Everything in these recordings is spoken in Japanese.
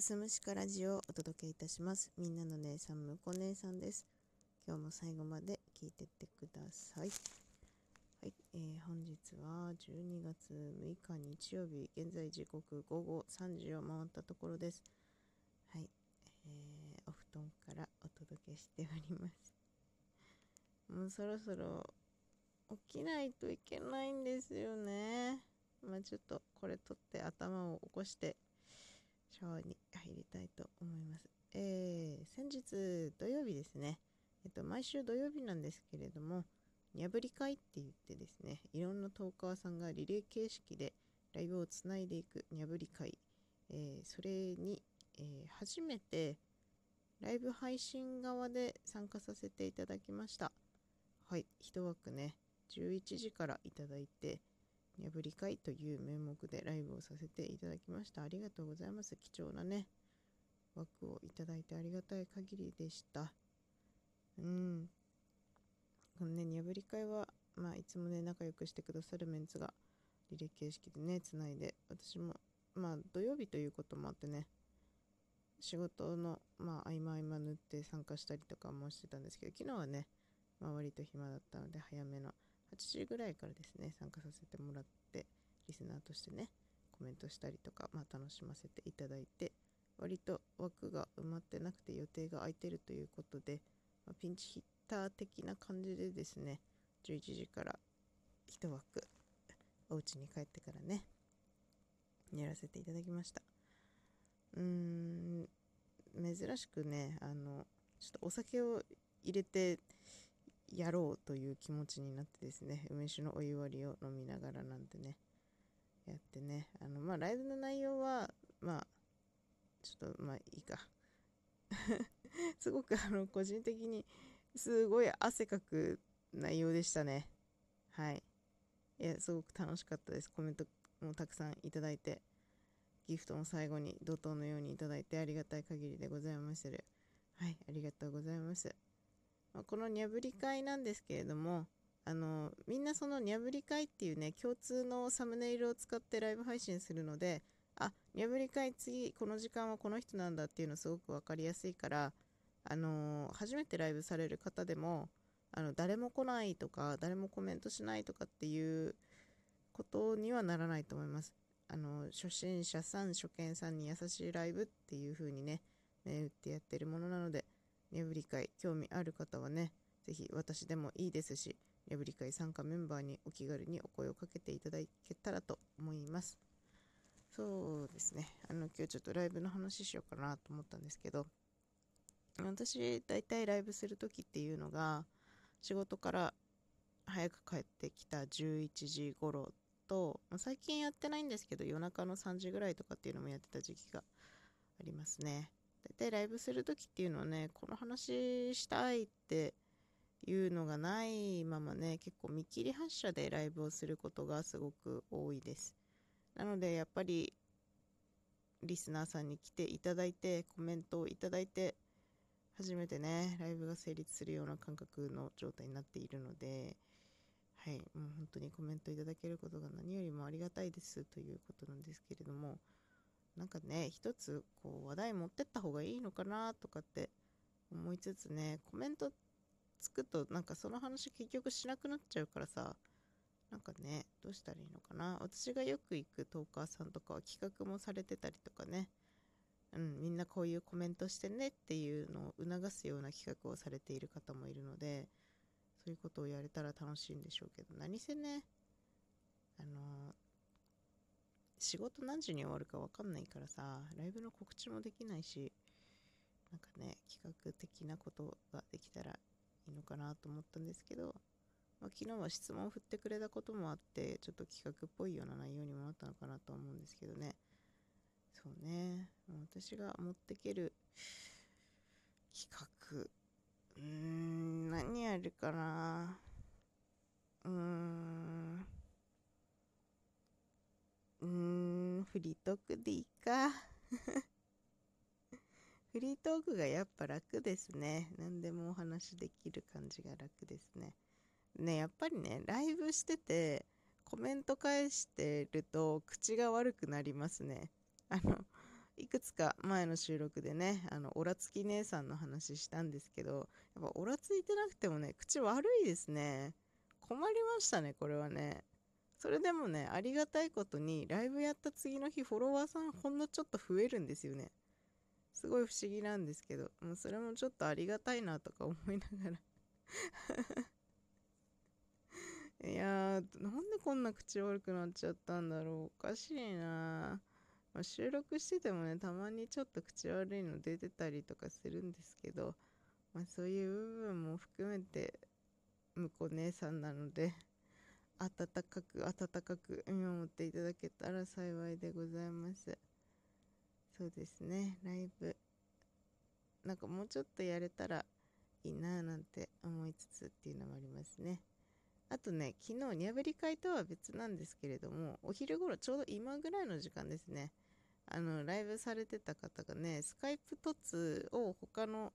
すむしかラジオをお届けいたします。みんなの姉さん、むこ姉さんです。今日も最後まで聞いてってください。はい、えー本日は12月6日日曜日、現在時刻午後3時を回ったところです。はい、えーお布団からお届けしております。もうそろそろ起きないといけないんですよね。まあちょっとこれ取って頭を起こしてシャワーに入りたいと思います。えー先日土曜日ですね。えっと、毎週土曜日なんですけれども、にゃぶり会って言ってですね、いろんなトーカーさんがリレー形式でライブをつないでいくにゃぶり会、えーそれに、えー初めてライブ配信側で参加させていただきました。はい、一枠ね、11時からいただいて、にゃぶり会という名目でライブをさせていただきました。ありがとうございます。貴重なね、枠をいただいてありがたい限りでした。うん。このね、にゃぶり会は、まあ、いつもね、仲良くしてくださるメンツが、リレー形式でね、つないで、私も、まあ、土曜日ということもあってね、仕事の、まあ、合間合間縫って参加したりとかもしてたんですけど、昨日はね、まあ、割と暇だったので、早めの8時ぐらいからですね、参加させてもらって、リスナーとしてね、コメントしたりとか、まあ、楽しませていただいて、割と枠が埋まってなくて予定が空いてるということで、まあ、ピンチヒッター的な感じでですね、11時から一枠、お家に帰ってからね、やらせていただきました。うーん、珍しくね、あの、ちょっとお酒を入れてやろうという気持ちになってですね、梅酒のお湯割りを飲みながらなんてね、やってね、あの、まあ、ライブの内容は、まあ、ちょっと、まあ、いいか。すごく、あの、個人的に、すごい汗かく内容でしたね。はい。いや、すごく楽しかったです。コメントもたくさんいただいて、ギフトも最後に怒涛のようにいただいてありがたい限りでございまする。はい、ありがとうございます。まあ、このにゃぶり会なんですけれども、あの、みんなそのにゃぶり会っていうね、共通のサムネイルを使ってライブ配信するので、あ、にゃぶり会次、この時間はこの人なんだっていうのすごくわかりやすいから、あの初めてライブされる方でも、あの、誰も来ないとか、誰もコメントしないとかっていうことにはならないと思います。あの、初心者さん、初見さんに優しいライブっていう風にね、銘打ってやってるものなので、にゃぶり会、興味ある方はね、ぜひ私でもいいですし、にゃぶり会参加メンバーにお気軽にお声をかけていただけたらと思います。そうですね。あの、今日ちょっとライブの話しようかなと思ったんですけど、私、大体ライブするときっていうのが、仕事から早く帰ってきた11時頃と、最近やってないんですけど、夜中の3時ぐらいとかっていうのもやってた時期がありますね。大体ライブするときっていうのはね、この話したいっていうのがないままね、結構見切り発車でライブをすることがすごく多いです。なので、やっぱり、リスナーさんに来ていただいて、コメントをいただいて、初めてね、ライブが成立するような感覚の状態になっているので、はい、もう本当にコメントいただけることが何よりもありがたいですということなんですけれども、なんかね、一つこう話題持ってった方がいいのかなとかって思いつつね、コメントつくとなんかその話結局しなくなっちゃうからさ、なんかね、どうしたらいいのかな。私がよく行くトーカーさんとかは企画もされてたりとかね、うん、みんなこういうコメントしてねっていうのを促すような企画をされている方もいるので、そういうことをやれたら楽しいんでしょうけど、何せね、あの仕事何時に終わるか分かんないからさ、ライブの告知もできないし、なんかね、企画的なことができたらいいのかなと思ったんですけど、まあ、昨日は質問を振ってくれたこともあって、ちょっと企画っぽいような内容にもなったのかなと思うんですけどね。そうね。私が持ってける企画。うーん、何やるかな。うーん。うーん、フリートークでいいか。フリートークがやっぱ楽ですね。何でもお話できる感じが楽ですね。ね、やっぱりね、ライブしてて、コメント返してると口が悪くなりますね。あの、いくつか前の収録でね、あの、オラつき姉さんの話したんですけど、やっぱオラついてなくてもね、口悪いですね。困りましたね、これはね。それでもね、ありがたいことに、ライブやった次の日、フォロワーさんほんのちょっと増えるんですよね。すごい不思議なんですけど、もうそれもちょっとありがたいなとか思いながら いやー、なんでこんな口悪くなっちゃったんだろう。おかしいなまあ、収録しててもね、たまにちょっと口悪いの出てたりとかするんですけど、まあ、そういう部分も含めて、向こう姉さんなので、温かく温かく見守っていただけたら幸いでございます。そうですね、ライブ、なんかもうちょっとやれたらいいなぁなんて思いつつっていうのもありますね。あとね、昨日、ニャブリ会とは別なんですけれども、お昼頃、ちょうど今ぐらいの時間ですね、あの、ライブされてた方がね、スカイプ凸を他の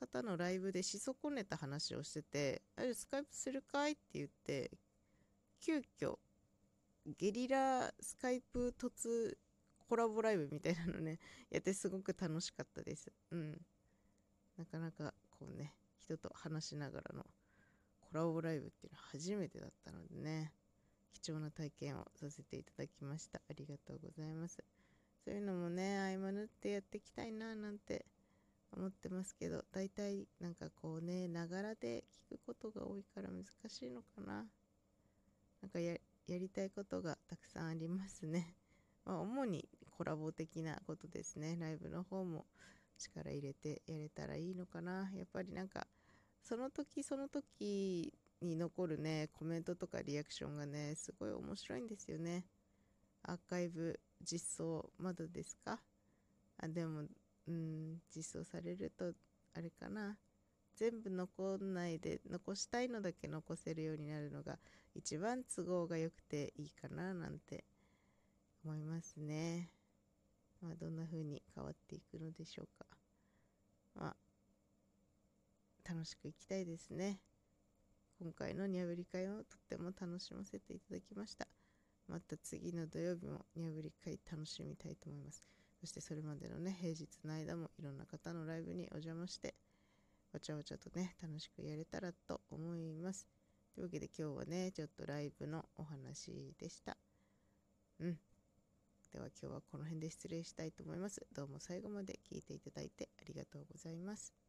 方のライブでし損ねた話をしてて、あれ、スカイプするかいって言って、急遽、ゲリラスカイプ凸コラボライブみたいなのね、やってすごく楽しかったです。うん。なかなかこうね、人と話しながらのコラボライブっていうのは初めてだったのでね、貴重な体験をさせていただきました。ありがとうございます。そういうのもね、合間縫ってやっていきたいななんて思ってますけど、大体なんかこうね、ながらで聞くことが多いから難しいのかな。なんかやりたいことがたくさんありますね。まあ、主にコラボ的なことですね。ライブの方も力入れてやれたらいいのかな。やっぱりなんかその時その時に残るね、コメントとかリアクションがね、すごい面白いんですよね。アーカイブ実装まだですか？あ、でも、うん、実装されると、あれかな。全部残んないで、残したいのだけ残せるようになるのが一番都合が良くていいかななんて思いますね。まあ、どんな風に変わっていくのでしょうか。まあ楽しくいきたいですね。今回のニャブリ会をとっても楽しませていただきました。また次の土曜日もニャブリ会楽しみたいと思います。そしてそれまでのね、平日の間もいろんな方のライブにお邪魔して、わちゃわちゃとね、楽しくやれたらと思います。というわけで今日はね、ちょっとライブのお話でした。うん。では今日はこの辺で失礼したいと思います。どうも最後まで聞いていただいてありがとうございます。